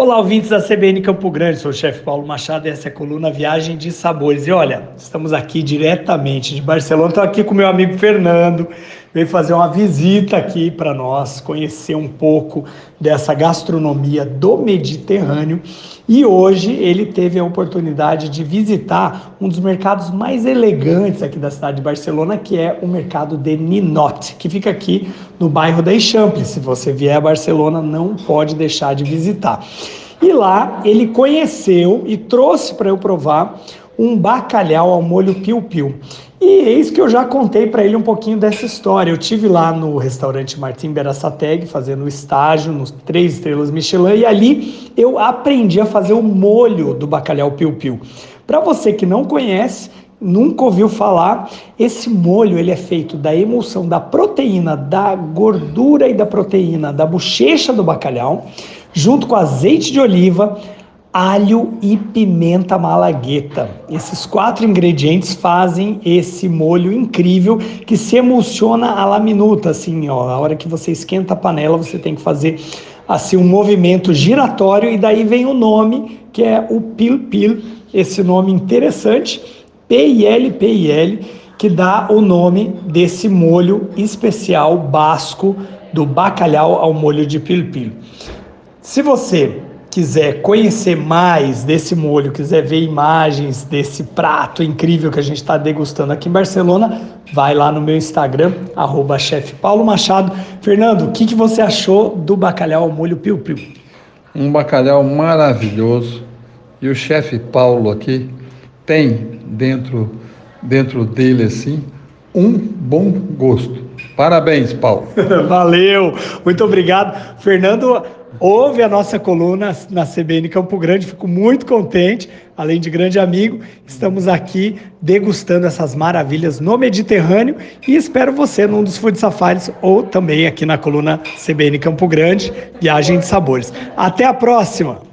Olá, ouvintes da CBN Campo Grande, sou o chefe Paulo Machado e essa é a coluna Viagem de Sabores. E olha, estamos aqui diretamente de Barcelona, estou aqui com meu amigo Fernando, veio fazer uma visita aqui para nós, conhecer um pouco dessa gastronomia do Mediterrâneo. E hoje ele teve a oportunidade de visitar um dos mercados mais elegantes aqui da cidade de Barcelona, que é o mercado de Ninot, que fica aqui no bairro da Eixample. Se você vier a Barcelona, não pode deixar de visitar. E lá ele conheceu e trouxe para eu provar um bacalhau ao molho piu-piu. E eis que eu já contei para ele um pouquinho dessa história. Eu tive lá no restaurante Martim Berassateg fazendo estágio nos três estrelas Michelin e ali eu aprendi a fazer o molho do bacalhau piu-piu. Para você que não conhece, nunca ouviu falar, esse molho ele é feito da emulsão da proteína, da gordura e da proteína da bochecha do bacalhau, junto com azeite de oliva, alho e pimenta malagueta. Esses quatro ingredientes fazem esse molho incrível que se emulsiona à la minuta, assim, ó. A hora que você esquenta a panela, você tem que fazer assim um movimento giratório e daí vem o nome que é o pil pil, esse nome interessante, P I L P I L, que dá o nome desse molho especial basco do bacalhau ao molho de pil pil. Se você quiser conhecer mais desse molho, quiser ver imagens desse prato incrível que a gente está degustando aqui em Barcelona, vai lá no meu Instagram, arroba Paulo Machado. Fernando, o que, que você achou do bacalhau ao molho piu-piu? Um bacalhau maravilhoso. E o chefe Paulo aqui tem dentro, dentro dele assim um bom gosto. Parabéns, Paulo. Valeu, muito obrigado. Fernando, ouve a nossa coluna na CBN Campo Grande, fico muito contente, além de grande amigo, estamos aqui degustando essas maravilhas no Mediterrâneo e espero você num dos Food Safaris ou também aqui na coluna CBN Campo Grande, Viagem de Sabores. Até a próxima!